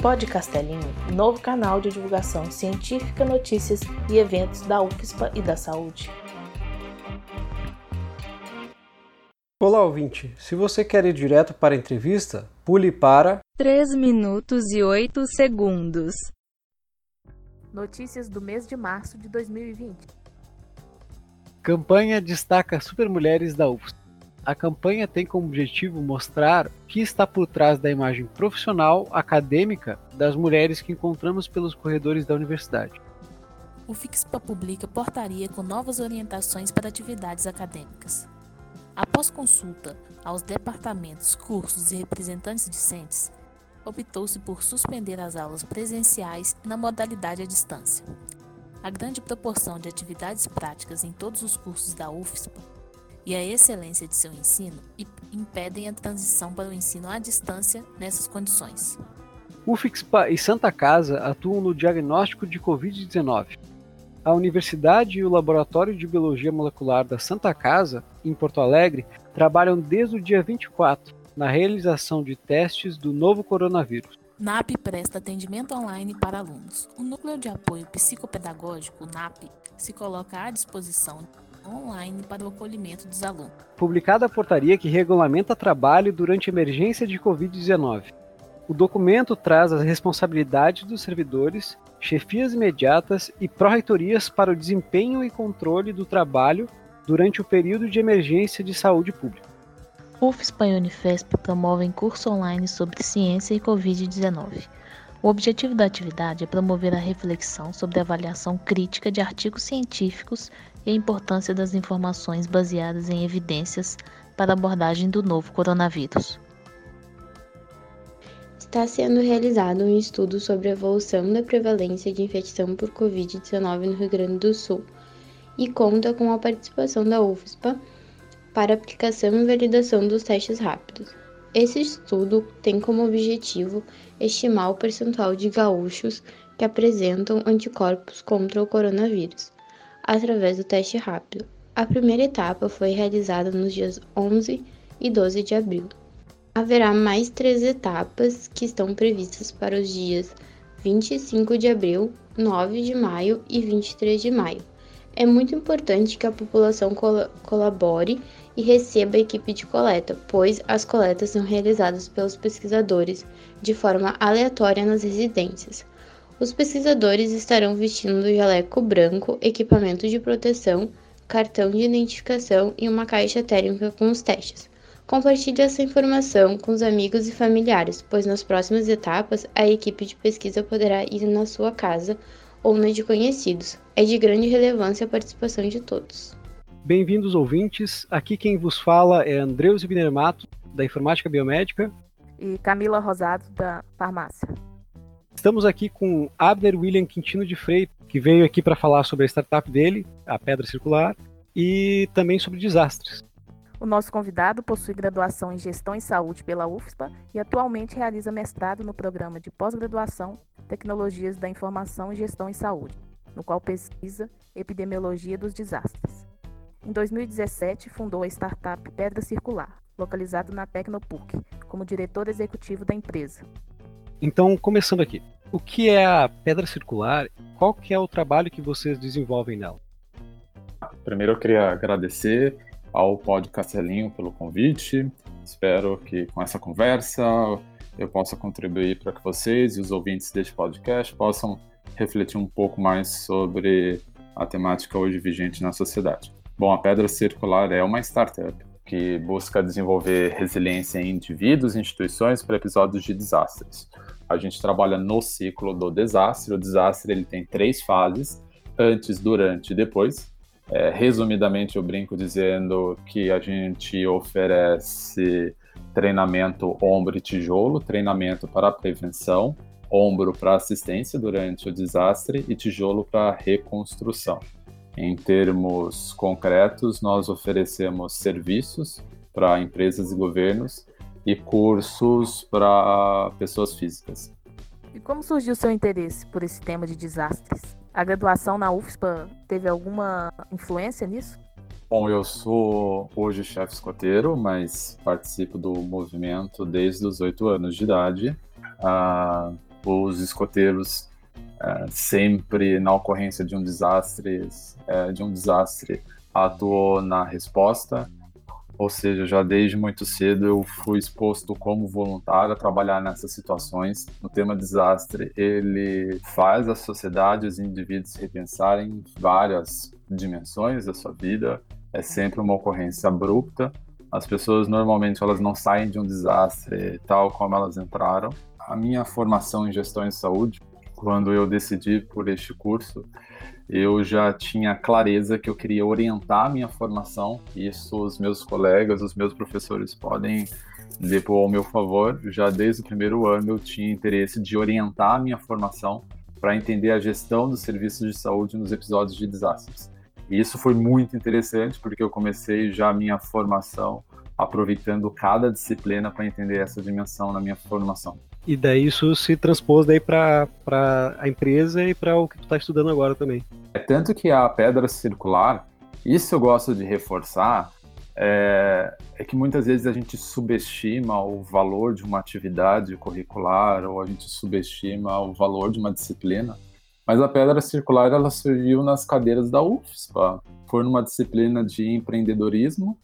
Pod Castelinho, novo canal de divulgação científica, notícias e eventos da UFSPA e da saúde. Olá, ouvinte. Se você quer ir direto para a entrevista, pule para 3 minutos e 8 segundos. Notícias do mês de março de 2020. Campanha destaca Supermulheres da UFSP. A campanha tem como objetivo mostrar o que está por trás da imagem profissional, acadêmica das mulheres que encontramos pelos corredores da universidade. O FIXPA publica portaria com novas orientações para atividades acadêmicas. Após consulta aos departamentos, cursos e representantes discentes, optou-se por suspender as aulas presenciais na modalidade à distância. A grande proporção de atividades práticas em todos os cursos da UFSPA e a excelência de seu ensino impedem a transição para o ensino à distância nessas condições. UFSPA e Santa Casa atuam no diagnóstico de Covid-19. A Universidade e o Laboratório de Biologia Molecular da Santa Casa, em Porto Alegre, trabalham desde o dia 24 na realização de testes do novo coronavírus. NAP presta atendimento online para alunos. O Núcleo de Apoio Psicopedagógico, NAP, se coloca à disposição online para o acolhimento dos alunos. Publicada a portaria que regulamenta trabalho durante a emergência de Covid-19. O documento traz as responsabilidades dos servidores, chefias imediatas e pró-reitorias para o desempenho e controle do trabalho durante o período de emergência de saúde pública. UFSPA e Unifesp promovem curso online sobre ciência e Covid-19. O objetivo da atividade é promover a reflexão sobre a avaliação crítica de artigos científicos e a importância das informações baseadas em evidências para a abordagem do novo coronavírus. Está sendo realizado um estudo sobre a evolução da prevalência de infecção por Covid-19 no Rio Grande do Sul e conta com a participação da UFSPA para aplicação e validação dos testes rápidos. Esse estudo tem como objetivo estimar o percentual de gaúchos que apresentam anticorpos contra o coronavírus, através do teste rápido. A primeira etapa foi realizada nos dias 11 e 12 de abril. Haverá mais três etapas que estão previstas para os dias 25 de abril, 9 de maio e 23 de maio. É muito importante que a população col colabore e receba a equipe de coleta, pois as coletas são realizadas pelos pesquisadores de forma aleatória nas residências. Os pesquisadores estarão vestindo jaleco branco, equipamento de proteção, cartão de identificação e uma caixa térmica com os testes. Compartilhe essa informação com os amigos e familiares, pois nas próximas etapas a equipe de pesquisa poderá ir na sua casa ou na de conhecidos. É de grande relevância a participação de todos. Bem-vindos, ouvintes. Aqui quem vos fala é Andreus Binermato, da Informática Biomédica. E Camila Rosado, da Farmácia. Estamos aqui com Abner William Quintino de Freitas, que veio aqui para falar sobre a startup dele, a Pedra Circular, e também sobre desastres. O nosso convidado possui graduação em Gestão em Saúde pela UFSPA e atualmente realiza mestrado no programa de pós-graduação Tecnologias da Informação e Gestão em Saúde, no qual pesquisa epidemiologia dos desastres. Em 2017, fundou a startup Pedra Circular, localizado na Tecnopuc, como diretor executivo da empresa. Então, começando aqui, o que é a Pedra Circular? Qual que é o trabalho que vocês desenvolvem nela? Primeiro eu queria agradecer ao Pod Castelinho pelo convite. Espero que com essa conversa eu possa contribuir para que vocês e os ouvintes deste podcast possam refletir um pouco mais sobre a temática hoje vigente na sociedade. Bom, a Pedra Circular é uma startup que busca desenvolver resiliência em indivíduos e instituições para episódios de desastres. A gente trabalha no ciclo do desastre. O desastre ele tem três fases: antes, durante e depois. É, resumidamente, eu brinco dizendo que a gente oferece treinamento ombro e tijolo, treinamento para prevenção, ombro para assistência durante o desastre e tijolo para reconstrução. Em termos concretos, nós oferecemos serviços para empresas e governos e cursos para pessoas físicas. E como surgiu o seu interesse por esse tema de desastres? A graduação na UFSPA teve alguma influência nisso? Bom, eu sou hoje chefe escoteiro, mas participo do movimento desde os oito anos de idade. uh, os escoteiros uh, sempre na ocorrência de um desastre, uh, de um desastre atuou na resposta, ou seja, já desde muito cedo eu fui exposto como voluntário a trabalhar nessas situações. O tema desastre, ele faz a sociedade, os indivíduos repensarem várias dimensões da sua vida. É sempre uma ocorrência abrupta. As pessoas normalmente elas não saem de um desastre tal como elas entraram. A minha formação em gestão em saúde, quando eu decidi por este curso, eu já tinha clareza que eu queria orientar a minha formação. Isso os meus colegas, os meus professores podem depor ao meu favor. Já desde o primeiro ano eu tinha interesse de orientar a minha formação para entender a gestão dos serviços de saúde nos episódios de desastres. E isso foi muito interessante porque eu comecei já a minha formação aproveitando cada disciplina para entender essa dimensão na minha formação. E daí isso se transpôs daí para a empresa e para o que tu está estudando agora também. É tanto que a pedra circular, isso eu gosto de reforçar, é, é, que muitas vezes a gente subestima o valor de uma atividade curricular ou a gente subestima o valor de uma disciplina. Mas a pedra circular ela surgiu nas cadeiras da UFSPA. Foi numa disciplina de empreendedorismo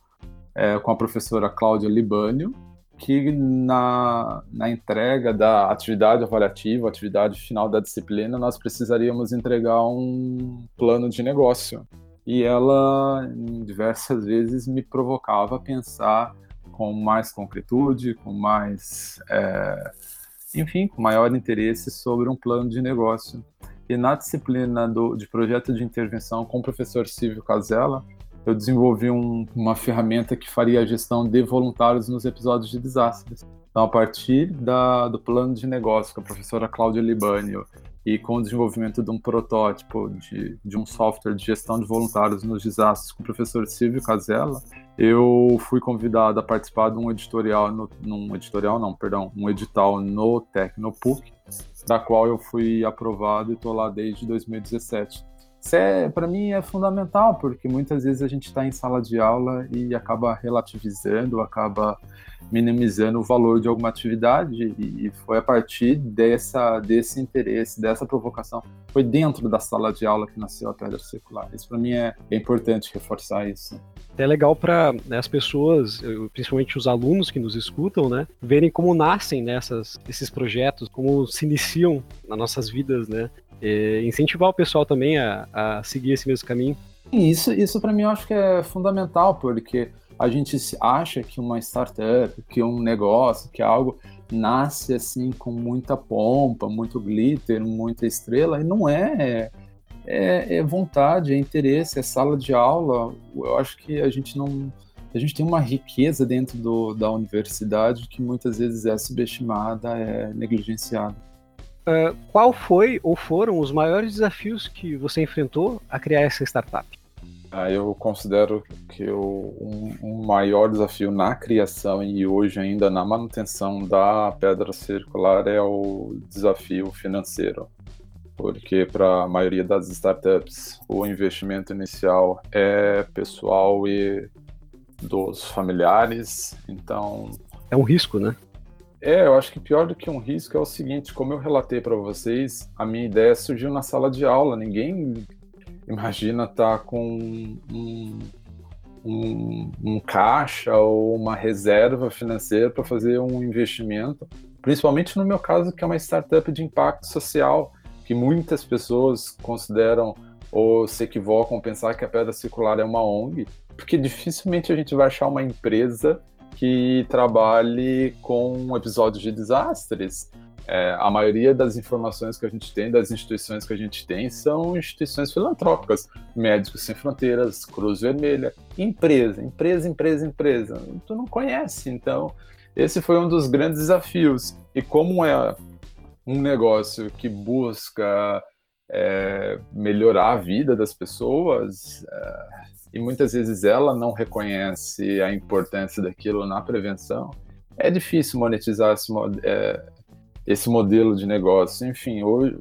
é, com a professora Cláudia Libânio, que na, na entrega da atividade avaliativa, atividade final da disciplina, nós precisaríamos entregar um plano de negócio. E ela, diversas vezes, me provocava a pensar com mais concretude, com mais. É, enfim, com maior interesse sobre um plano de negócio. E na disciplina do, de projeto de intervenção com o professor Silvio Casella, eu desenvolvi um, uma ferramenta que faria a gestão de voluntários nos episódios de desastres. Então, a partir da, do plano de negócio com a professora Cláudia Libânio e com o desenvolvimento de um protótipo de, de um software de gestão de voluntários nos desastres com o professor Silvio Casella, eu fui convidado a participar de um editorial, no, num editorial não, perdão, um edital no Tecnopuc, da qual eu fui aprovado e estou lá desde 2017. Isso é, para mim é fundamental, porque muitas vezes a gente está em sala de aula e acaba relativizando, acaba minimizando o valor de alguma atividade e foi a partir dessa desse interesse, dessa provocação, foi dentro da sala de aula que nasceu a pedra circular. Isso para mim é, é, importante reforçar isso. É legal para né, as pessoas, principalmente os alunos que nos escutam, né, verem como nascem nessas esses projetos, como se iniciam nas nossas vidas, né? E incentivar o pessoal também a, a seguir esse mesmo caminho. Isso, isso para mim eu acho que é fundamental, porque a gente acha que uma startup, que um negócio, que algo nasce assim com muita pompa, muito glitter, muita estrela, e não é. É, é vontade, é interesse, é sala de aula. Eu acho que a gente não. A gente tem uma riqueza dentro do, da universidade que muitas vezes é subestimada, é negligenciada. Uh, qual foi ou foram os maiores desafios que você enfrentou a criar essa startup? Ah, eu considero que o um, um, maior desafio na criação e hoje ainda na manutenção da pedra circular é o desafio financeiro. Porque para a maioria das startups, o investimento inicial é pessoal e dos familiares, então... É um risco, né? É, eu acho que pior do que um risco é o seguinte, como eu relatei para vocês, a minha ideia surgiu na sala de aula. Ninguém imagina estar tá com um, um, um, caixa ou uma reserva financeira para fazer um investimento, principalmente no meu caso, que é uma startup de impacto social, que muitas pessoas consideram ou se equivocam pensar que a Pedra Circular é uma ONG, porque dificilmente a gente vai achar uma empresa que trabalhe com episódios de desastres. É, a maioria das informações que a gente tem, das instituições que a gente tem, são instituições filantrópicas. Médicos Sem Fronteiras, Cruz Vermelha, empresa, empresa, empresa, empresa. Tu não conhece, então esse foi um dos grandes desafios. E como é um negócio que busca melhorar a vida das pessoas, é, e muitas vezes ela não reconhece a importância daquilo na prevenção, é difícil monetizar esse, é, esse modelo de negócio. Enfim, hoje,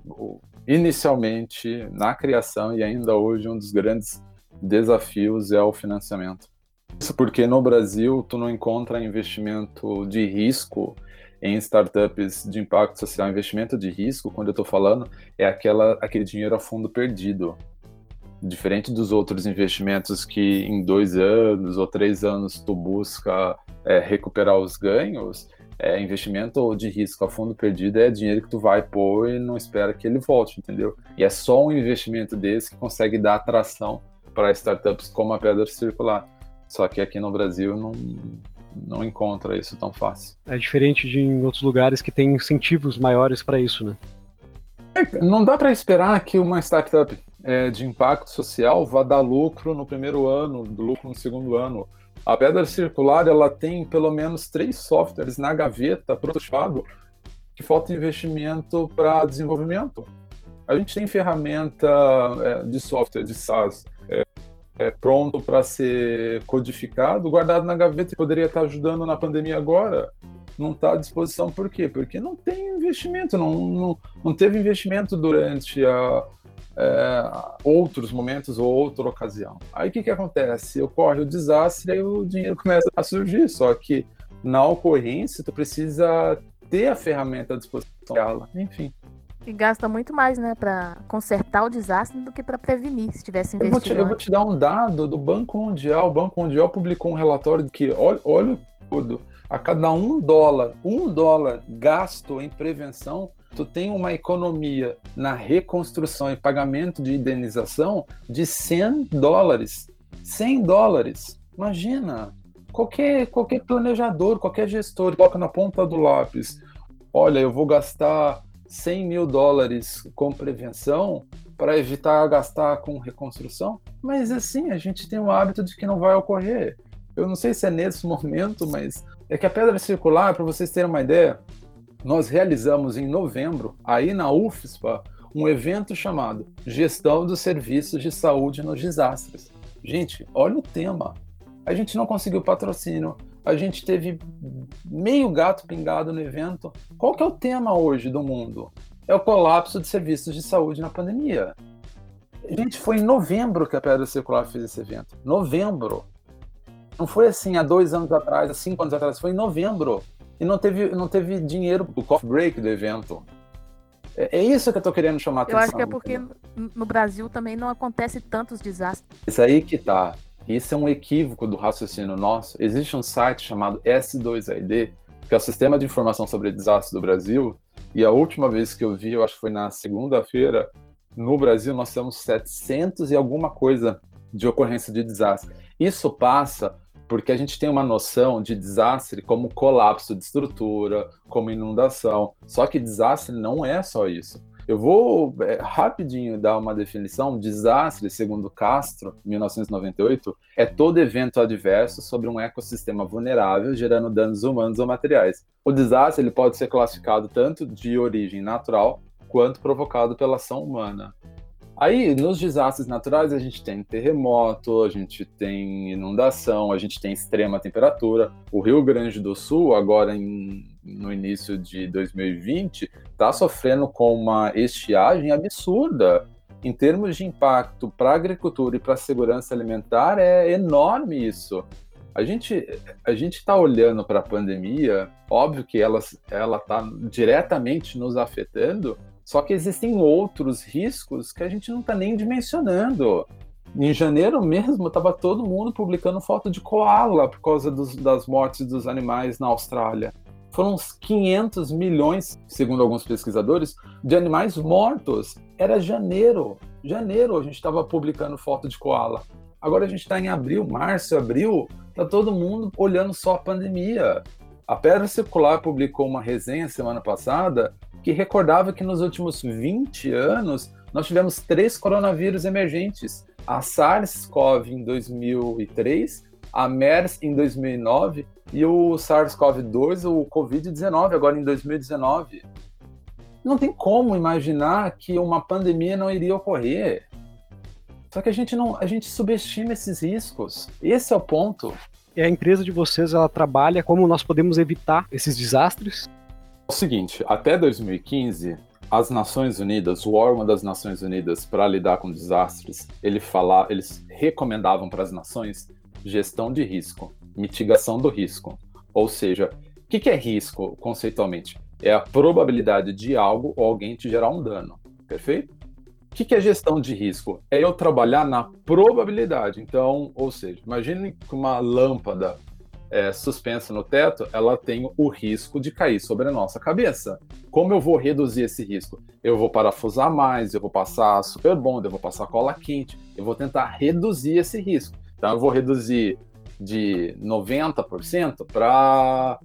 inicialmente, na criação e ainda hoje, um dos grandes desafios é o financiamento. Isso porque no Brasil tu não encontra investimento de risco em startups de impacto social, investimento de risco, quando eu estou falando, é aquela, aquele dinheiro a fundo perdido. Diferente dos outros investimentos que em dois anos ou três anos tu busca é, recuperar os ganhos, é, investimento de risco a fundo perdido é dinheiro que tu vai pôr e não espera que ele volte, entendeu? E é só um investimento desse que consegue dar atração para startups como a Pedra Circular. Só que aqui no Brasil não, não encontra isso tão fácil. É diferente de em outros lugares que tem incentivos maiores para isso, né? É, não dá para esperar que uma startup é, de impacto social vá dar lucro no primeiro ano, lucro no segundo ano. A Pedra Circular ela tem pelo menos três softwares na gaveta prototipado que falta investimento para desenvolvimento. A gente tem ferramenta é, de software de SaaS é, é, pronto para ser codificado, guardado na gaveta e poderia estar ajudando na pandemia agora. Não está à disposição por quê? Porque não tem investimento, não, não, não teve investimento durante a, é, outros momentos ou outra ocasião. Aí o que, que acontece? Ocorre o desastre e o dinheiro começa a surgir, só que na ocorrência tu precisa ter a ferramenta à disposição dela, enfim. E gasta muito mais, né, para consertar o desastre do que para prevenir, se tivesse investido. Eu vou, te, eu vou, te, dar um dado do Banco Mundial. O Banco Mundial publicou um relatório de que, olha, olha tudo, a cada um dólar, um dólar gasto em prevenção, tu tem uma economia na reconstrução e pagamento de indenização de 100 dólares. 100 dólares. Imagina, qualquer, qualquer planejador, qualquer gestor coloca na ponta do lápis, olha, eu vou gastar 100 mil dólares com prevenção para evitar gastar com reconstrução, mas assim, a gente tem o hábito de que não vai ocorrer. Eu não sei se é nesse momento, mas é que a pedra circular, para vocês terem uma ideia, nós realizamos em novembro, aí na UFSPA, um evento chamado Gestão dos Serviços de Saúde nos Desastres. Gente, olha o tema. A gente não conseguiu patrocínio, a gente teve meio gato pingado no evento. Qual que é o tema hoje do mundo? É o colapso de serviços de saúde na pandemia. Gente, foi em novembro que a Pedra Circular fez esse evento. Novembro. Não foi assim há dois anos atrás, há cinco anos atrás, foi em novembro. E não teve, não teve dinheiro do coffee break do evento. É, é isso que eu tô querendo chamar a atenção. Eu acho que é porque no Brasil também não acontece tantos desastres. Isso aí que tá. Isso é um equívoco do raciocínio nosso. Existe um site chamado S2ID, que é o Sistema de Informação sobre Desastres do Brasil, e a última vez que eu vi, eu acho que foi na segunda-feira, no Brasil nós temos 700 e alguma coisa de ocorrência de desastre. Isso passa porque a gente tem uma noção de desastre como colapso de estrutura, como inundação. Só que desastre não é só isso. Eu vou é, rapidinho dar uma definição. Desastre, segundo Castro, 1998, é todo evento adverso sobre um ecossistema vulnerável, gerando danos humanos ou materiais. O desastre ele pode ser classificado tanto de origem natural quanto provocado pela ação humana. Aí, nos desastres naturais, a gente tem terremoto, a gente tem inundação, a gente tem extrema temperatura. O Rio Grande do Sul, agora em, no início de 2020, está sofrendo com uma estiagem absurda. Em termos de impacto para a agricultura e para a segurança alimentar, é enorme isso. A gente a gente está olhando para a pandemia, óbvio que ela ela está diretamente nos afetando, só que existem outros riscos que a gente não está nem dimensionando. Em janeiro mesmo, estava todo mundo publicando foto de koala por causa dos, das mortes dos animais na Austrália. Foram uns 500 milhões, segundo alguns pesquisadores, de animais mortos. Era janeiro. Janeiro a gente estava publicando foto de koala. Agora a gente está em abril, março, abril, está todo mundo olhando só a pandemia. A Pedra Circular publicou uma resenha semana passada que recordava que nos últimos 20 anos nós tivemos três coronavírus emergentes: a SARS-CoV em 2003, a MERS em 2009 e o SARS-CoV-2, o Covid-19, agora em 2019. Não tem como imaginar que uma pandemia não iria ocorrer. Só que a gente não, a gente subestima esses riscos. Esse é o ponto. E a empresa de vocês, ela trabalha como nós podemos evitar esses desastres? o seguinte, até 2015, as Nações Unidas, o órgão das Nações Unidas para lidar com desastres, ele fala, eles recomendavam para as nações gestão de risco, mitigação do risco. Ou seja, o que, que é risco, conceitualmente? É a probabilidade de algo ou alguém te gerar um dano, perfeito? O que, que é gestão de risco? É eu trabalhar na probabilidade. Então, ou seja, imagine que uma lâmpada é, suspensa no teto, ela tem o risco de cair sobre a nossa cabeça. Como eu vou reduzir esse risco? Eu vou parafusar mais, eu vou passar super bond, eu vou passar cola quente, eu vou tentar reduzir esse risco. Então eu vou reduzir de 90% para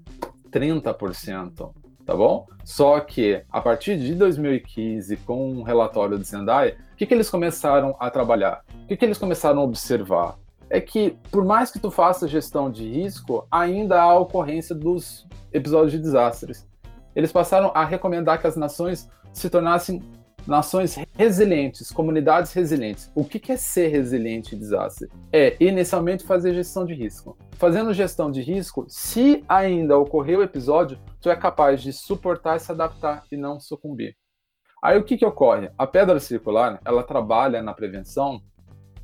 30%, tá bom? Só que a partir de 2015, com um relatório de Zendaya, o que, que eles começaram a trabalhar? O que, que eles começaram a observar? é que, por mais que tu faça gestão de risco, ainda há ocorrência dos episódios de desastres. Eles passaram a recomendar que as nações se tornassem nações resilientes, comunidades resilientes. O que é ser resiliente em desastre? É, inicialmente, fazer gestão de risco. Fazendo gestão de risco, se ainda ocorrer o episódio, tu é capaz de suportar e se adaptar e não sucumbir. Aí o que, que ocorre? A pedra circular, ela trabalha na prevenção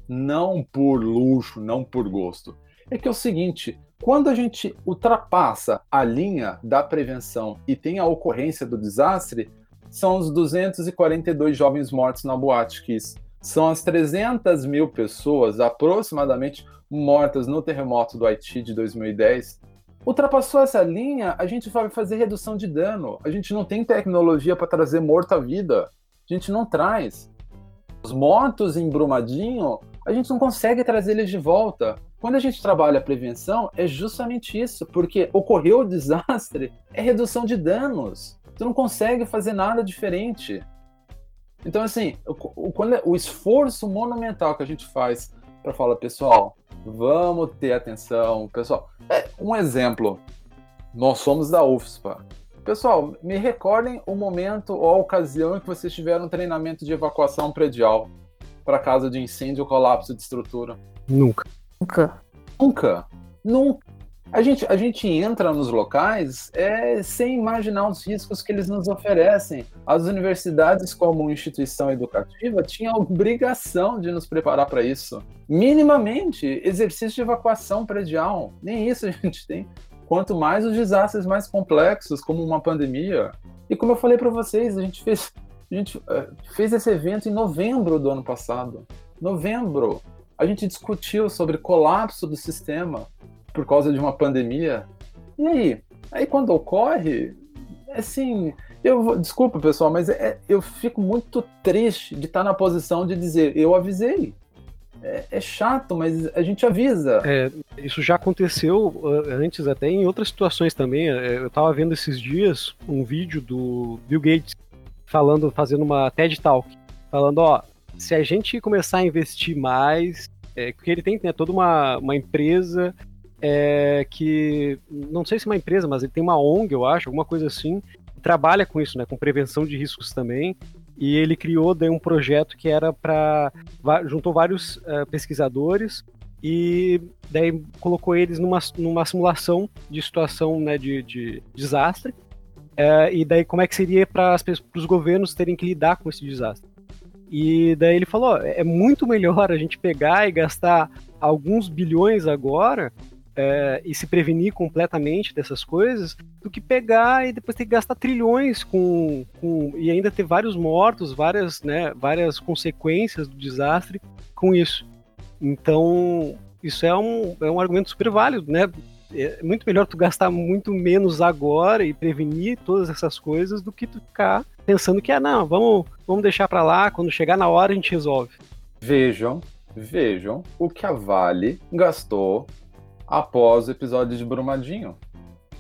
não por luxo, não por gosto. É que é o seguinte, quando a gente ultrapassa a linha da prevenção e tem a ocorrência do desastre, são os 242 jovens mortos na Boate Kiss. São as 300 mil pessoas, aproximadamente, mortas no terremoto do Haiti de 2010. Ultrapassou essa linha, a gente vai fazer redução de dano. A gente não tem tecnologia para trazer morto à vida. A gente não traz. Os mortos em Brumadinho a gente não consegue trazer eles de volta. Quando a gente trabalha a prevenção, é justamente isso, porque ocorreu o desastre, é redução de danos. Tu não consegue fazer nada diferente. Então, assim, o, o, é, o esforço monumental que a gente faz para falar, pessoal, vamos ter atenção, pessoal. É, um exemplo, nós somos da UFSPA. Pessoal, me recordem o momento ou a ocasião em que vocês tiveram um treinamento de evacuação predial para caso de incêndio ou colapso de estrutura? Nunca. Nunca. Nunca. Nunca. A gente, a gente entra nos locais é, sem imaginar os riscos que eles nos oferecem. As universidades, como instituição educativa, tinham a obrigação de nos preparar para isso. Minimamente, exercício de evacuação predial. Nem isso a gente tem. Quanto mais os desastres mais complexos, como uma pandemia. E como eu falei para vocês, a gente fez a gente uh, fez esse evento em novembro do ano passado. Novembro. A gente discutiu sobre colapso do sistema por causa de uma pandemia. E aí? Aí quando ocorre, assim, eu desculpa pessoal, mas é, eu fico muito triste de estar na posição de dizer eu avisei. É, é chato, mas a gente avisa. É, isso já aconteceu uh, antes até em outras situações também. É, eu estava vendo esses dias um vídeo do Bill Gates falando, fazendo uma TED Talk, falando, ó, se a gente começar a investir mais, é, porque ele tem né, toda uma, uma empresa é, que, não sei se é uma empresa, mas ele tem uma ONG, eu acho, alguma coisa assim, trabalha com isso, né, com prevenção de riscos também, e ele criou daí um projeto que era para juntou vários uh, pesquisadores e daí colocou eles numa, numa simulação de situação né, de, de desastre é, e daí como é que seria para os governos terem que lidar com esse desastre? E daí ele falou: é muito melhor a gente pegar e gastar alguns bilhões agora é, e se prevenir completamente dessas coisas do que pegar e depois ter que gastar trilhões com, com e ainda ter vários mortos, várias, né, várias consequências do desastre com isso. Então, isso é um, é um argumento super válido, né? é muito melhor tu gastar muito menos agora e prevenir todas essas coisas do que tu ficar pensando que, ah, não, vamos, vamos deixar para lá, quando chegar na hora a gente resolve. Vejam, vejam o que a Vale gastou após o episódio de Brumadinho.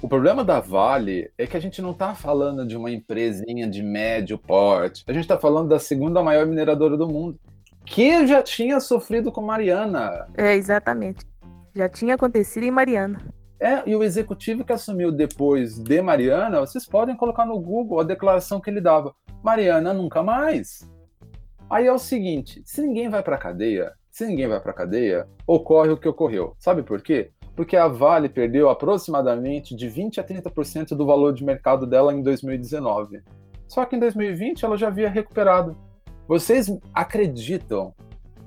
O problema da Vale é que a gente não está falando de uma empresinha de médio porte. A gente está falando da segunda maior mineradora do mundo, que já tinha sofrido com Mariana. É, exatamente. Já tinha acontecido em Mariana. É, e o executivo que assumiu depois de Mariana, vocês podem colocar no Google a declaração que ele dava: Mariana nunca mais. Aí é o seguinte: se ninguém vai para cadeia, se ninguém vai para cadeia, ocorre o que ocorreu. Sabe por quê? Porque a Vale perdeu aproximadamente de 20 a 30% do valor de mercado dela em 2019. Só que em 2020 ela já havia recuperado. Vocês acreditam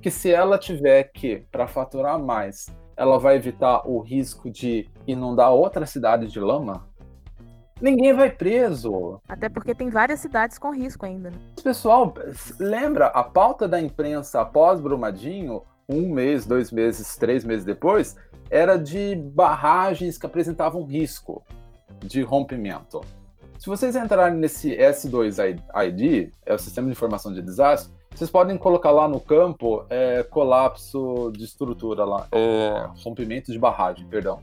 que se ela tiver que, para faturar mais, ela vai evitar o risco de inundar outra cidade de lama? Ninguém vai preso. Até porque tem várias cidades com risco ainda. Né? Pessoal, lembra a pauta da imprensa após Brumadinho, um mês, dois meses, três meses depois, era de barragens que apresentavam risco de rompimento. Se vocês entrarem nesse S2ID, é o Sistema de Informação de Desastre, vocês podem colocar lá no campo é, colapso de estrutura lá, é, rompimento de barragem, perdão.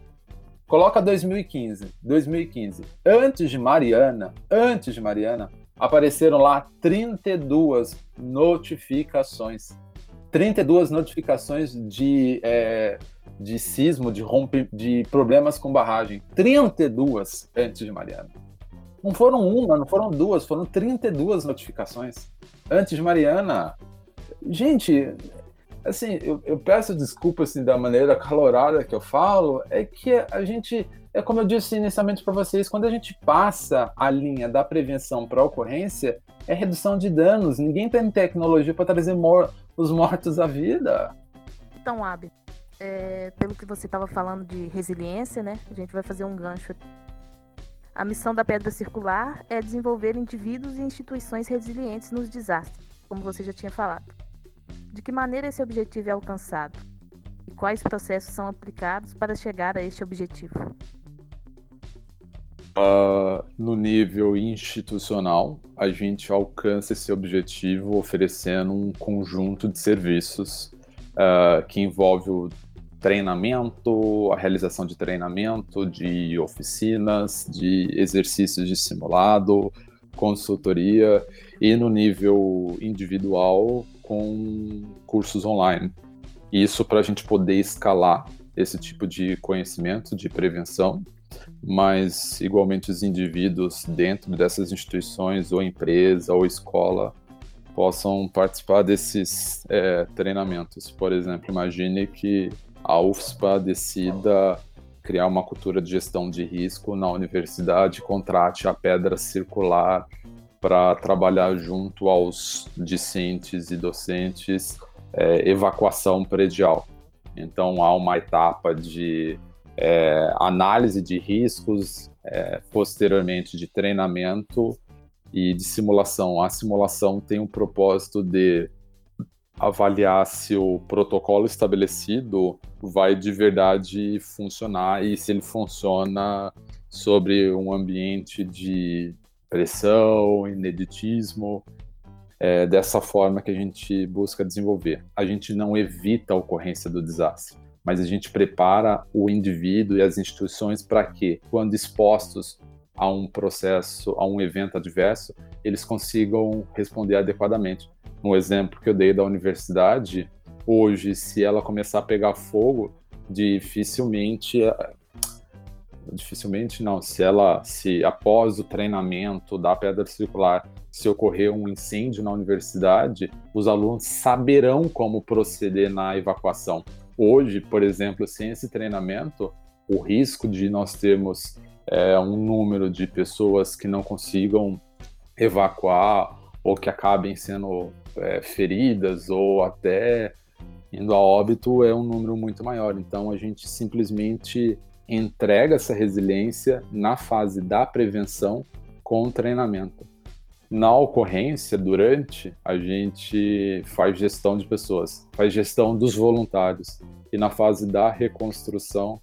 Coloca 2015, 2015. Antes de Mariana, antes de Mariana, apareceram lá 32 notificações. 32 notificações de, é, de sismo, de, rompe, de problemas com barragem. 32 antes de Mariana. Não foram uma, não foram duas, foram 32 notificações. Antes de Mariana. Gente, assim, eu, eu, peço desculpa assim, da maneira calorada que eu falo, é que a gente, é como eu disse inicialmente para vocês, quando a gente passa a linha da prevenção para ocorrência, é redução de danos. Ninguém tem tecnologia para trazer mor os mortos à vida. Então, Abi, é, pelo que você estava falando de resiliência, né? A gente vai fazer um gancho a missão da Pedra Circular é desenvolver indivíduos e instituições resilientes nos desastres, como você já tinha falado. De que maneira esse objetivo é alcançado? E quais processos são aplicados para chegar a este objetivo? Uh, no nível institucional, a gente alcança esse objetivo oferecendo um conjunto de serviços uh, que envolve o treinamento, a realização de treinamento, de oficinas, de exercícios de simulado, consultoria e no nível individual com cursos online. Isso para a gente poder escalar esse tipo de conhecimento de prevenção, mas igualmente os indivíduos dentro dessas instituições ou empresa ou escola possam participar desses é, treinamentos. Por exemplo, imagine que a UFSPA decida criar uma cultura de gestão de risco na universidade, contrate a pedra circular para trabalhar junto aos discentes e docentes é, evacuação predial. Então há uma etapa de é, análise de riscos, é, posteriormente de treinamento e de simulação. A simulação tem o propósito de avaliar se o protocolo estabelecido vai de verdade funcionar e se ele funciona sobre um ambiente de pressão, ineditismo, é dessa forma que a gente busca desenvolver. A gente não evita a ocorrência do desastre, mas a gente prepara o indivíduo e as instituições para que, quando expostos a um processo, a um evento adverso, eles consigam responder adequadamente no exemplo que eu dei da universidade, hoje, se ela começar a pegar fogo, dificilmente dificilmente não, se ela se após o treinamento da pedra circular, se ocorrer um incêndio na universidade, os alunos saberão como proceder na evacuação. Hoje, por exemplo, sem esse treinamento, o risco de nós termos é, um número de pessoas que não consigam evacuar ou que acabem sendo é, feridas ou até indo a óbito é um número muito maior. Então a gente simplesmente entrega essa resiliência na fase da prevenção com o treinamento. Na ocorrência, durante, a gente faz gestão de pessoas, faz gestão dos voluntários. E na fase da reconstrução,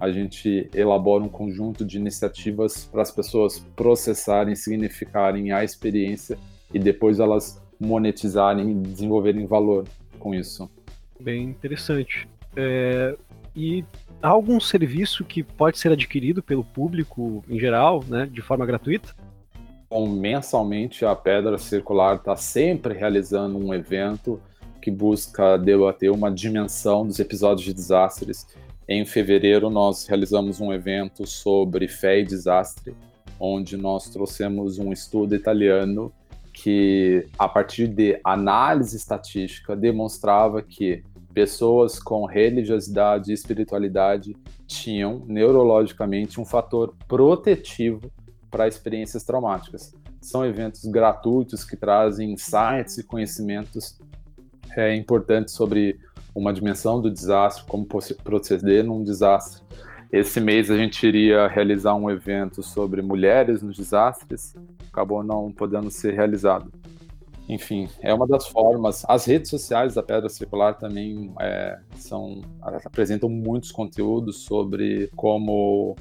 a gente elabora um conjunto de iniciativas para as pessoas processarem, significarem a experiência e depois elas monetizarem e desenvolverem valor com isso. Bem interessante. É, e há algum serviço que pode ser adquirido pelo público em geral, né, de forma gratuita? Mensalmente a Pedra Circular está sempre realizando um evento que busca debater uma dimensão dos episódios de desastres. Em fevereiro nós realizamos um evento sobre fé e desastre, onde nós trouxemos um estudo italiano que, a partir de análise estatística, demonstrava que pessoas com religiosidade e espiritualidade tinham neurologicamente um fator protetivo para experiências traumáticas. São eventos gratuitos que trazem insights e conhecimentos é, importantes sobre uma dimensão do desastre, como proceder num desastre. Esse mês a gente iria realizar um evento sobre mulheres nos desastres, acabou não podendo ser realizado. Enfim, é uma das formas. As redes sociais da Pedra Circular também é, são apresentam muitos conteúdos sobre como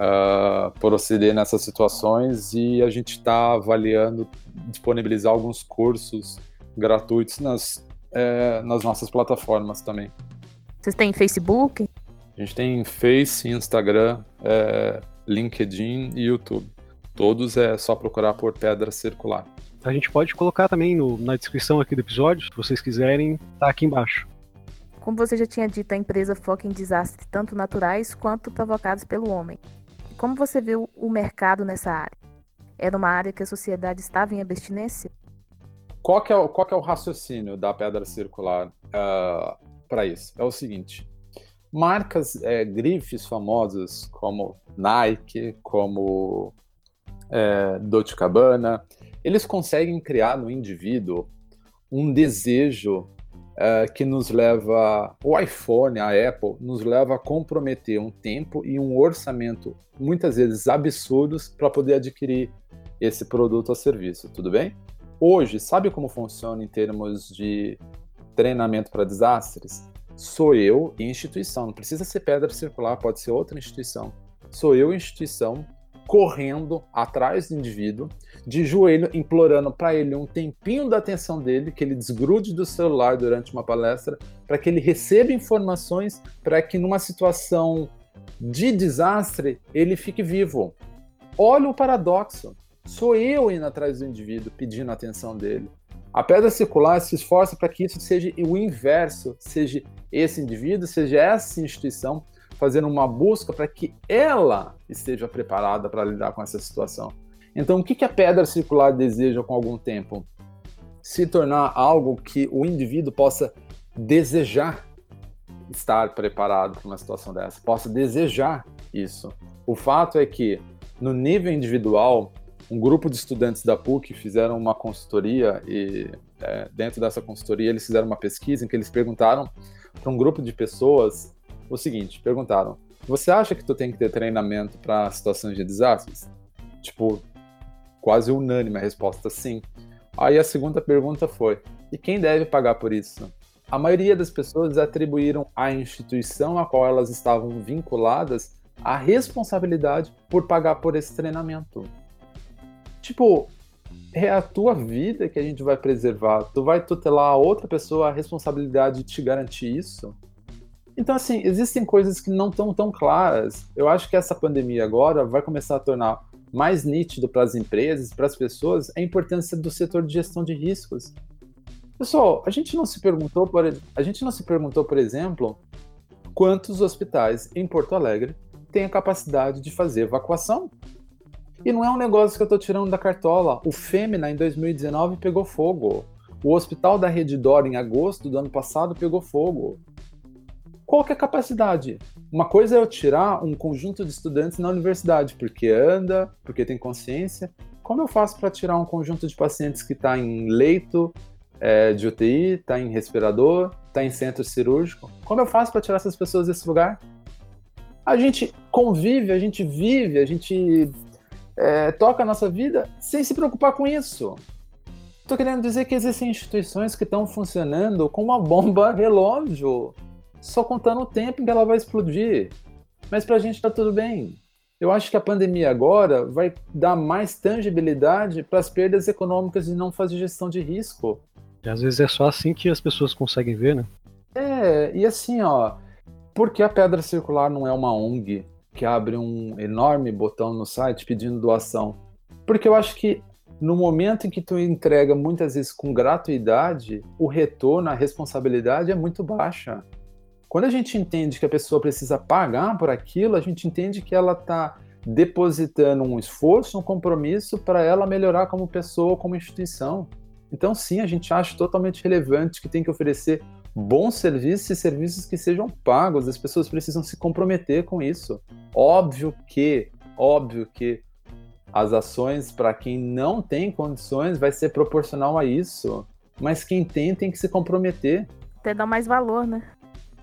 uh, proceder nessas situações e a gente está avaliando disponibilizar alguns cursos gratuitos nas, é, nas nossas plataformas também. Vocês têm Facebook? A gente tem Face, Instagram, é, LinkedIn e YouTube. Todos é só procurar por Pedra Circular. A gente pode colocar também no, na descrição aqui do episódio, se vocês quiserem, tá aqui embaixo. Como você já tinha dito, a empresa foca em desastres tanto naturais quanto provocados pelo homem. Como você viu o mercado nessa área? Era uma área que a sociedade estava em abstinência? Qual que é o, qual que é o raciocínio da pedra circular uh, ah, para isso? É o seguinte: marcas, é, grifes famosas como Nike, como é, Dolce Gabbana, eles conseguem criar no indivíduo um desejo é, que nos leva, o iPhone, a Apple, nos leva a comprometer um tempo e um orçamento, muitas vezes absurdos, para poder adquirir esse produto ou serviço, tudo bem? Hoje, sabe como funciona em termos de treinamento para desastres? Sou eu e instituição, não precisa ser pedra circular, pode ser outra instituição. Sou eu e instituição correndo atrás do indivíduo, de joelho, implorando para ele um tempinho da atenção dele, que ele desgrude do celular durante uma palestra, para que ele receba informações, para que numa situação de desastre ele fique vivo. Olha o paradoxo. Sou eu indo atrás do indivíduo, pedindo a atenção dele. A pedra circular se esforça para que isso seja o inverso, seja esse indivíduo, seja essa instituição fazendo uma busca para que ela esteja preparada para lidar com essa situação. Então, o que, que a pedra circular deseja com algum tempo? Se tornar algo que o indivíduo possa desejar estar preparado para uma situação dessa, possa desejar isso. O fato é que, no nível individual, um grupo de estudantes da PUC fizeram uma consultoria e, é, dentro dessa consultoria, eles fizeram uma pesquisa em que eles perguntaram para um grupo de pessoas o seguinte: perguntaram, você acha que tu tem que ter treinamento para situações de desastres? Tipo, quase unânime a resposta sim. Aí a segunda pergunta foi: e quem deve pagar por isso? A maioria das pessoas atribuíram à instituição a qual elas estavam vinculadas a responsabilidade por pagar por esse treinamento. Tipo, é a tua vida que a gente vai preservar. Tu vai tutelar a outra pessoa a responsabilidade de te garantir isso? Então, assim, existem coisas que não estão tão claras. Eu acho que essa pandemia agora vai começar a tornar mais nítido para as empresas, para as pessoas, a importância do setor de gestão de riscos. Pessoal, a gente não se perguntou, por, a gente não se perguntou, por exemplo, quantos hospitais em Porto Alegre têm a capacidade de fazer evacuação. E não é um negócio que eu estou tirando da cartola. O Fêmea, em 2019, pegou fogo. O hospital da Rede Dor, em agosto do ano passado, pegou fogo qual que é a capacidade? Uma coisa é eu tirar um conjunto de estudantes na universidade, porque anda, porque tem consciência. Como eu faço para tirar um conjunto de pacientes que está em leito é, de UTI, está em respirador, está em centro cirúrgico? Como eu faço para tirar essas pessoas desse lugar? A gente convive, a gente vive, a gente é, toca a nossa vida sem se preocupar com isso. Estou querendo dizer que existem instituições que estão funcionando com uma bomba relógio só contando o tempo em que ela vai explodir. Mas para a gente está tudo bem. Eu acho que a pandemia agora vai dar mais tangibilidade para as perdas econômicas de não fazer gestão de risco. E às vezes é só assim que as pessoas conseguem ver, né? É, e assim, ó, por que a Pedra Circular não é uma ONG que abre um enorme botão no site pedindo doação? Porque eu acho que no momento em que tu entrega muitas vezes com gratuidade, o retorno, a responsabilidade é muito baixa. Quando a gente entende que a pessoa precisa pagar por aquilo, a gente entende que ela está depositando um esforço, um compromisso para ela melhorar como pessoa, como instituição. Então, sim, a gente acha totalmente relevante que tem que oferecer bons serviços e serviços que sejam pagos. As pessoas precisam se comprometer com isso. Óbvio que, óbvio que as ações para quem não tem condições vai ser proporcional a isso. Mas quem tem tem que se comprometer. Até dar mais valor, né?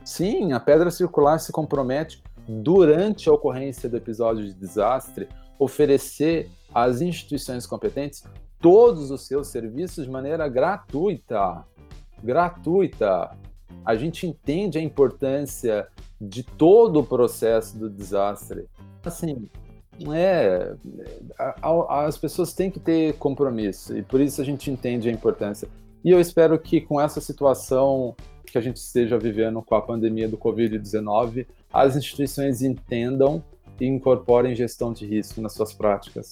Sim, a pedra circular se compromete durante a ocorrência do episódio de desastre, oferecer às instituições competentes todos os seus serviços de maneira gratuita. Gratuita. A gente entende a importância de todo o processo do desastre. Assim, é, as pessoas têm que ter compromisso e por isso a gente entende a importância. E eu espero que com essa situação que a gente esteja vivendo com a pandemia do Covid-19, as instituições entendam e incorporem gestão de risco nas suas práticas.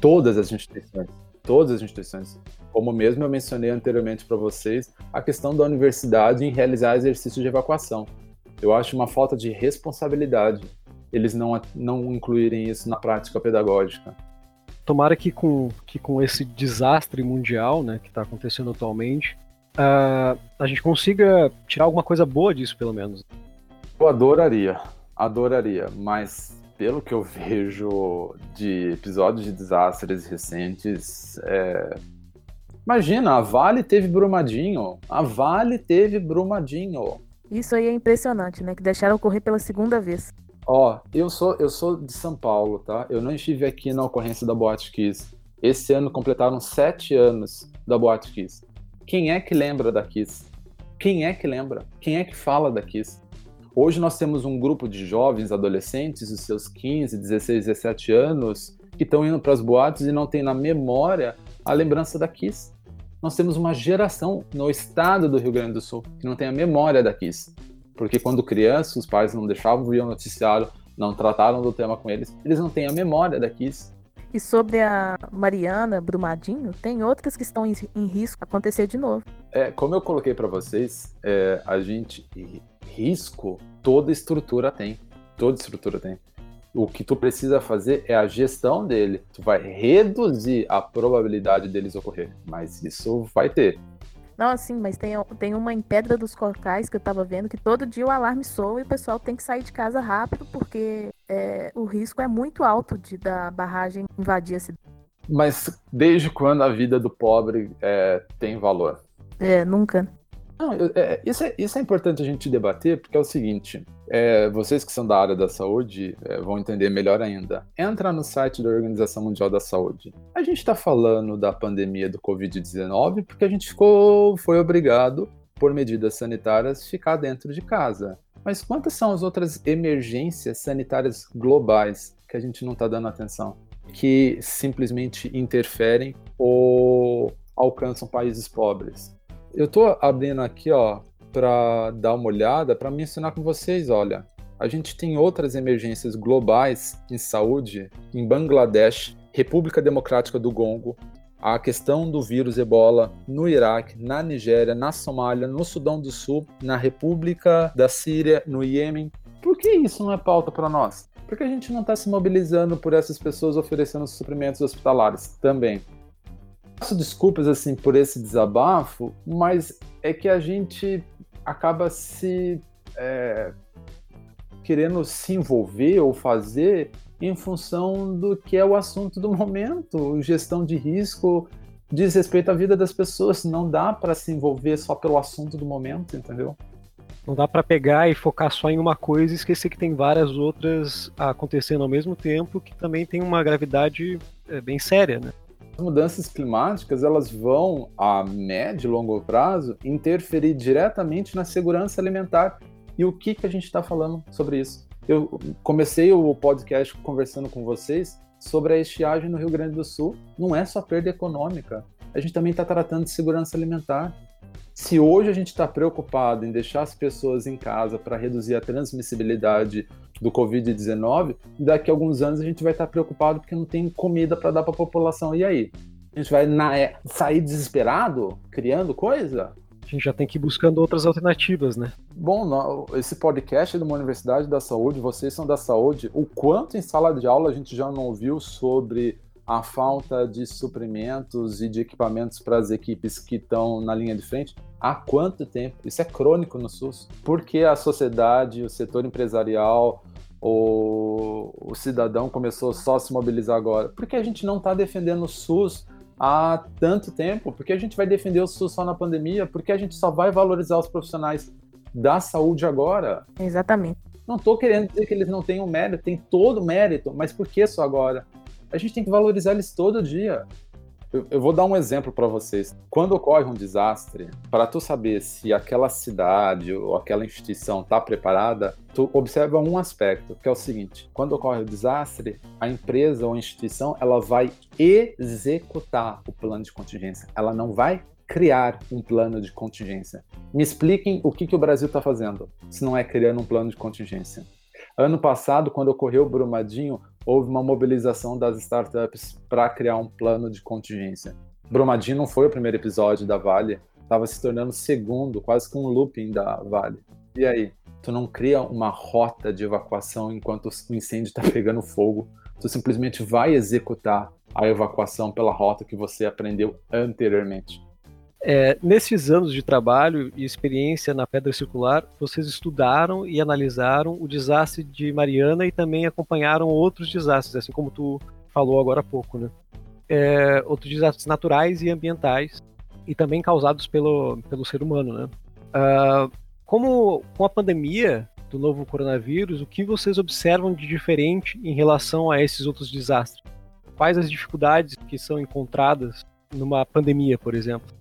Todas as instituições, todas as instituições. Como mesmo eu mencionei anteriormente para vocês, a questão da universidade em realizar exercício de evacuação. Eu acho uma falta de responsabilidade eles não, não incluírem isso na prática pedagógica. Tomara que com, que com esse desastre mundial né, que está acontecendo atualmente, uh, a gente consiga tirar alguma coisa boa disso, pelo menos. Eu adoraria, adoraria, mas pelo que eu vejo de episódios de desastres recentes, é... imagina, a Vale teve Brumadinho, a Vale teve Brumadinho. Isso aí é impressionante, né? Que deixaram ocorrer pela segunda vez. Ó, eu sou eu sou de São Paulo, tá? Eu não estive aqui na ocorrência da Boate Kiss. Esse ano completaram sete anos da Boate Kiss. Quem é que lembra da Kiss? Quem é que lembra? Quem é que fala da Kiss? Hoje nós temos um grupo de jovens, adolescentes, os seus 15, 16, 17 anos, que estão indo para as boates e não tem na memória a lembrança da Kiss. Nós temos uma geração no estado do Rio Grande do Sul que não tem a memória da Kiss porque quando criança os pais não deixavam ver o noticiário, não trataram do tema com eles, eles não têm a memória da Kiss. E sobre a Mariana Brumadinho, tem outras que estão em, risco de acontecer de novo. É, como eu coloquei para vocês, é, a gente risco toda estrutura tem, toda estrutura tem. O que tu precisa fazer é a gestão dele. Tu vai reduzir a probabilidade deles ocorrer, mas isso vai ter. Não, assim, mas tem, tem uma em Pedra dos Cocais que eu tava vendo que todo dia o alarme soa e o pessoal tem que sair de casa rápido porque é, o risco é muito alto de da barragem invadir a cidade. Mas desde quando a vida do pobre é, tem valor? É, nunca. Não, é, isso, é, isso é importante a gente debater, porque é o seguinte: é, vocês que são da área da saúde é, vão entender melhor ainda. Entra no site da Organização Mundial da Saúde. A gente está falando da pandemia do Covid-19 porque a gente ficou, foi obrigado, por medidas sanitárias, ficar dentro de casa. Mas quantas são as outras emergências sanitárias globais que a gente não está dando atenção? Que simplesmente interferem ou alcançam países pobres? Eu estou abrindo aqui, ó, para dar uma olhada, para mencionar com vocês, olha, a gente tem outras emergências globais em saúde em Bangladesh, República Democrática do Congo, a questão do vírus Ebola no Iraque, na Nigéria, na Somália, no Sudão do Sul, na República da Síria, no Iêmen. Por que isso não é pauta para nós? Porque a gente não está se mobilizando por essas pessoas oferecendo suprimentos hospitalares também. Peço desculpas assim por esse desabafo, mas é que a gente acaba se é, querendo se envolver ou fazer em função do que é o assunto do momento. Gestão de risco diz respeito à vida das pessoas. Não dá para se envolver só pelo assunto do momento, entendeu? Não dá para pegar e focar só em uma coisa e esquecer que tem várias outras acontecendo ao mesmo tempo que também tem uma gravidade é, bem séria, né? As mudanças climáticas elas vão a médio e longo prazo interferir diretamente na segurança alimentar. E o que, que a gente está falando sobre isso? Eu comecei o podcast conversando com vocês sobre a estiagem no Rio Grande do Sul. Não é só perda econômica, a gente também está tratando de segurança alimentar. Se hoje a gente está preocupado em deixar as pessoas em casa para reduzir a transmissibilidade do Covid-19, daqui a alguns anos a gente vai estar tá preocupado porque não tem comida para dar para a população. E aí? A gente vai na, é, sair desesperado criando coisa? A gente já tem que ir buscando outras alternativas, né? Bom, esse podcast é de uma universidade da saúde, vocês são da saúde. O quanto em sala de aula a gente já não ouviu sobre a falta de suprimentos e de equipamentos para as equipes que estão na linha de frente há quanto tempo? Isso é crônico no SUS. Por que a sociedade, o setor empresarial, o, o cidadão começou só a se mobilizar agora? Porque a gente não está defendendo o SUS há tanto tempo? Porque a gente vai defender o SUS só na pandemia? Porque a gente só vai valorizar os profissionais da saúde agora? Exatamente. Não estou querendo dizer que eles não tenham mérito, tem todo mérito, mas por que só agora? A gente tem que valorizar eles todo dia. Eu, eu vou dar um exemplo para vocês. Quando ocorre um desastre, para tu saber se aquela cidade ou aquela instituição está preparada, tu observa um aspecto, que é o seguinte: quando ocorre o desastre, a empresa ou a instituição ela vai executar o plano de contingência. Ela não vai criar um plano de contingência. Me expliquem o que, que o Brasil está fazendo, se não é criando um plano de contingência. Ano passado, quando ocorreu o Brumadinho, houve uma mobilização das startups para criar um plano de contingência. Brumadinho não foi o primeiro episódio da Vale, estava se tornando o segundo, quase que um looping da Vale. E aí, tu não cria uma rota de evacuação enquanto o incêndio está pegando fogo, tu simplesmente vai executar a evacuação pela rota que você aprendeu anteriormente. É, nesses anos de trabalho e experiência na Pedra Circular, vocês estudaram e analisaram o desastre de Mariana e também acompanharam outros desastres, assim como tu falou agora há pouco, né? É, outros desastres naturais e ambientais e também causados pelo, pelo ser humano, né? Uh, como com a pandemia do novo coronavírus, o que vocês observam de diferente em relação a esses outros desastres? Quais as dificuldades que são encontradas numa pandemia, por exemplo?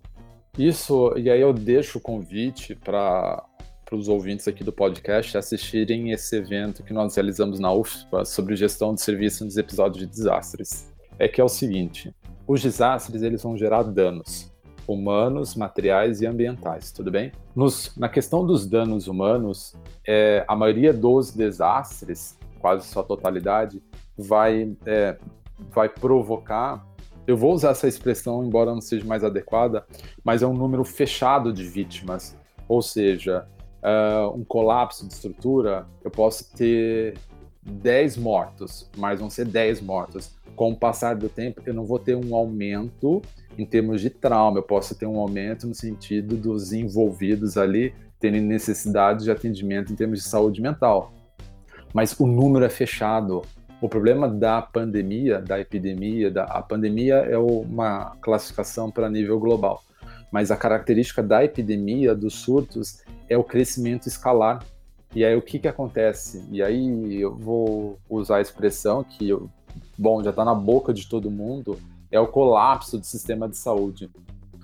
Isso, e aí eu deixo o convite para os ouvintes aqui do podcast assistirem esse evento que nós realizamos na UFPA sobre gestão de serviço nos episódios de desastres. É que é o seguinte, os desastres eles vão gerar danos humanos, materiais e ambientais, tudo bem? Nos, na questão dos danos humanos, é, a maioria dos desastres, quase sua totalidade, vai, é, vai provocar eu vou usar essa expressão, embora não seja mais adequada, mas é um número fechado de vítimas. Ou seja, uh, um colapso de estrutura, eu posso ter 10 mortos, mas vão ser 10 mortos. Com o passar do tempo, eu não vou ter um aumento em termos de trauma, eu posso ter um aumento no sentido dos envolvidos ali terem necessidade de atendimento em termos de saúde mental. Mas o número é fechado, o problema da pandemia, da epidemia, da, a pandemia é uma classificação para nível global, mas a característica da epidemia, dos surtos, é o crescimento escalar. E aí o que, que acontece? E aí eu vou usar a expressão que, bom, já está na boca de todo mundo, é o colapso do sistema de saúde.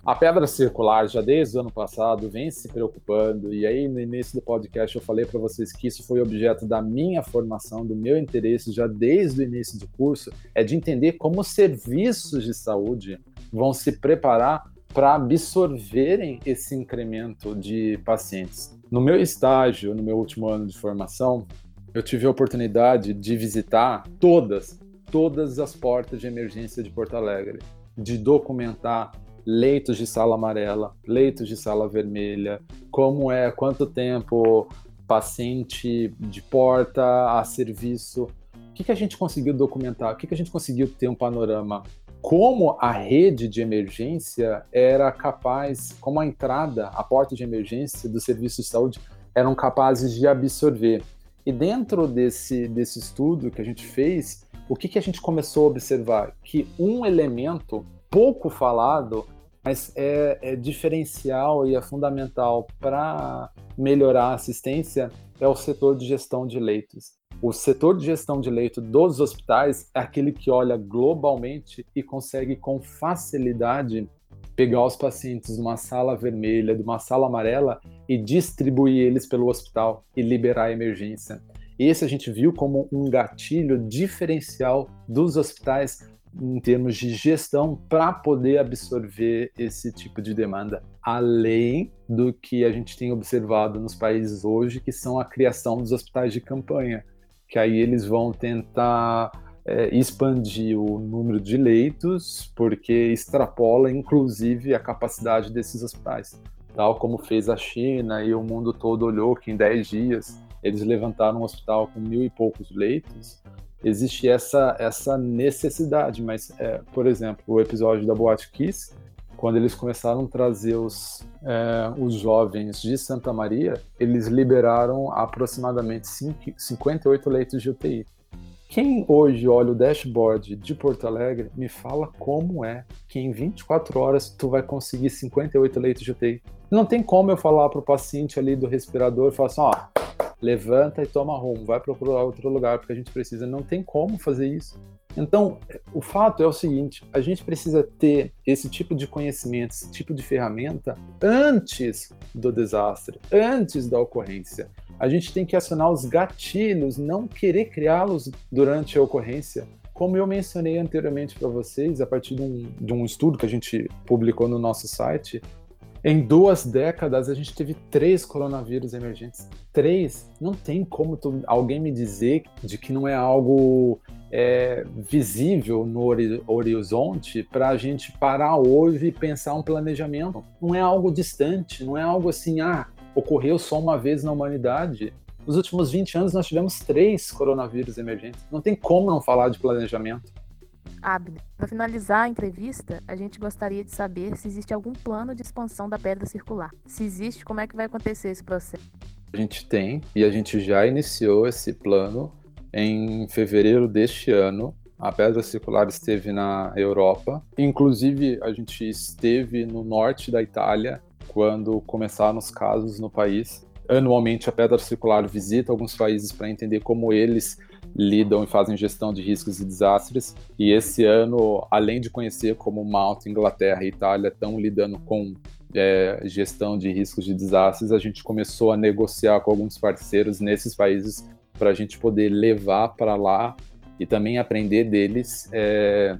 A pedra circular, já desde o ano passado, vem se preocupando, e aí no início do podcast eu falei para vocês que isso foi objeto da minha formação, do meu interesse já desde o início do curso, é de entender como os serviços de saúde vão se preparar para absorverem esse incremento de pacientes. No meu estágio, no meu último ano de formação, eu tive a oportunidade de visitar todas, todas as portas de emergência de Porto Alegre, de documentar leitos de sala amarela, leitos de sala vermelha, como é, quanto tempo paciente de porta a serviço. O que, que a gente conseguiu documentar? O que, que a gente conseguiu ter um panorama? Como a rede de emergência era capaz, como a entrada, a porta de emergência do serviço de saúde eram capazes de absorver. E dentro desse, desse estudo que a gente fez, o que, que a gente começou a observar? Que um elemento pouco falado mas é, é diferencial e é fundamental para melhorar a assistência é o setor de gestão de leitos. O setor de gestão de leito dos hospitais é aquele que olha globalmente e consegue com facilidade pegar os pacientes de uma sala vermelha, de uma sala amarela e distribuir eles pelo hospital e liberar a emergência. Esse a gente viu como um gatilho diferencial dos hospitais em termos de gestão para poder absorver esse tipo de demanda, além do que a gente tem observado nos países hoje, que são a criação dos hospitais de campanha, que aí eles vão tentar é, expandir o número de leitos, porque extrapola inclusive a capacidade desses hospitais, tal como fez a China e o mundo todo olhou que em 10 dias eles levantaram um hospital com mil e poucos leitos existe essa, essa necessidade, mas, é, por exemplo, o episódio da Boate Kiss, quando eles começaram a trazer os, é, os jovens de Santa Maria, eles liberaram aproximadamente 5, 58 leitos de UTI. Quem hoje olha o dashboard de Porto Alegre, me fala como é que em 24 horas tu vai conseguir 58 leitos de UTI. Não tem como eu falar para o paciente ali do respirador e falar assim, ó, levanta e toma rumo, vai procurar outro lugar porque a gente precisa. Não tem como fazer isso. Então, o fato é o seguinte: a gente precisa ter esse tipo de conhecimento, esse tipo de ferramenta antes do desastre, antes da ocorrência. A gente tem que acionar os gatilhos, não querer criá-los durante a ocorrência. Como eu mencionei anteriormente para vocês, a partir de um, de um estudo que a gente publicou no nosso site, em duas décadas, a gente teve três coronavírus emergentes. Três. Não tem como tu, alguém me dizer de que não é algo é, visível no horizonte para a gente parar hoje e pensar um planejamento. Não é algo distante, não é algo assim, ah, ocorreu só uma vez na humanidade. Nos últimos 20 anos, nós tivemos três coronavírus emergentes. Não tem como não falar de planejamento. Abner, para finalizar a entrevista, a gente gostaria de saber se existe algum plano de expansão da pedra circular. Se existe, como é que vai acontecer esse processo? A gente tem e a gente já iniciou esse plano em fevereiro deste ano. A pedra circular esteve na Europa, inclusive a gente esteve no norte da Itália quando começaram os casos no país. Anualmente, a Pedra Circular visita alguns países para entender como eles lidam e fazem gestão de riscos e desastres. E esse ano, além de conhecer como Malta, Inglaterra e Itália estão lidando com é, gestão de riscos de desastres, a gente começou a negociar com alguns parceiros nesses países para a gente poder levar para lá e também aprender deles é,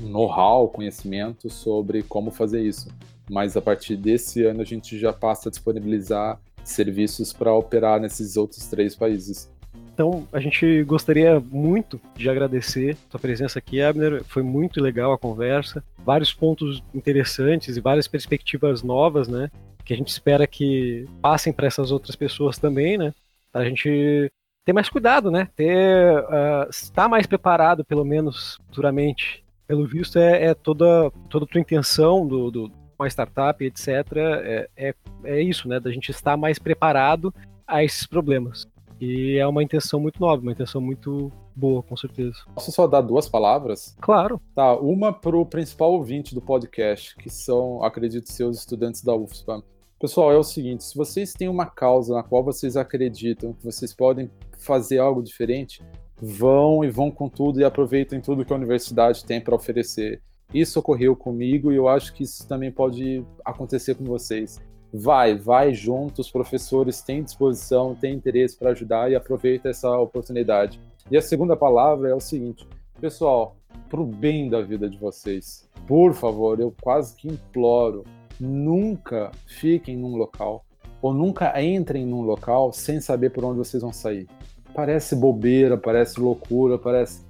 know-how, conhecimento sobre como fazer isso mas a partir desse ano a gente já passa a disponibilizar serviços para operar nesses outros três países. Então, a gente gostaria muito de agradecer sua presença aqui, Abner. Foi muito legal a conversa. Vários pontos interessantes e várias perspectivas novas, né? Que a gente espera que passem para essas outras pessoas também, né? Para a gente ter mais cuidado, né? Ter, uh, estar mais preparado, pelo menos futuramente. Pelo visto, é, é toda, toda a tua intenção do, do uma startup, etc., é, é, é isso, né? Da gente estar mais preparado a esses problemas. E é uma intenção muito nova, uma intenção muito boa, com certeza. Posso só dar duas palavras? Claro. Tá, uma para o principal ouvinte do podcast, que são, acredito, seus estudantes da UFSPA. Pessoal, é o seguinte: se vocês têm uma causa na qual vocês acreditam que vocês podem fazer algo diferente, vão e vão com tudo e aproveitem tudo que a universidade tem para oferecer. Isso ocorreu comigo e eu acho que isso também pode acontecer com vocês. Vai, vai junto, os professores têm disposição, têm interesse para ajudar e aproveita essa oportunidade. E a segunda palavra é o seguinte, pessoal, para o bem da vida de vocês, por favor, eu quase que imploro, nunca fiquem num local ou nunca entrem num local sem saber por onde vocês vão sair. Parece bobeira, parece loucura, parece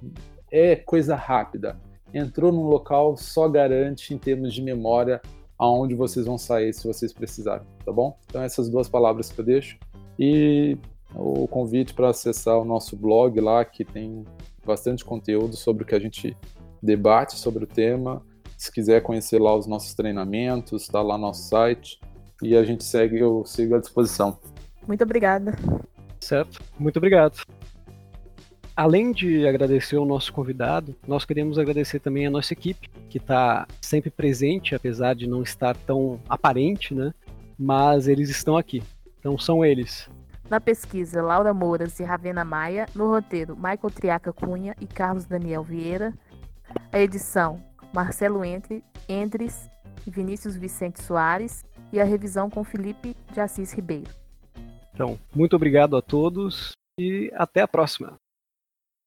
é coisa rápida entrou num local só garante em termos de memória aonde vocês vão sair se vocês precisarem, tá bom? Então essas duas palavras que eu deixo e o convite para acessar o nosso blog lá que tem bastante conteúdo sobre o que a gente debate sobre o tema. Se quiser conhecer lá os nossos treinamentos, está lá no nosso site e a gente segue, eu sigo à disposição. Muito obrigada. Certo, muito obrigado. Além de agradecer o nosso convidado, nós queremos agradecer também a nossa equipe, que está sempre presente, apesar de não estar tão aparente, né? Mas eles estão aqui. Então são eles. Na pesquisa, Laura Mouras e Ravena Maia. No roteiro, Michael Triaca Cunha e Carlos Daniel Vieira. A edição, Marcelo Entre, Endres e Vinícius Vicente Soares. E a revisão com Felipe de Assis Ribeiro. Então, muito obrigado a todos e até a próxima.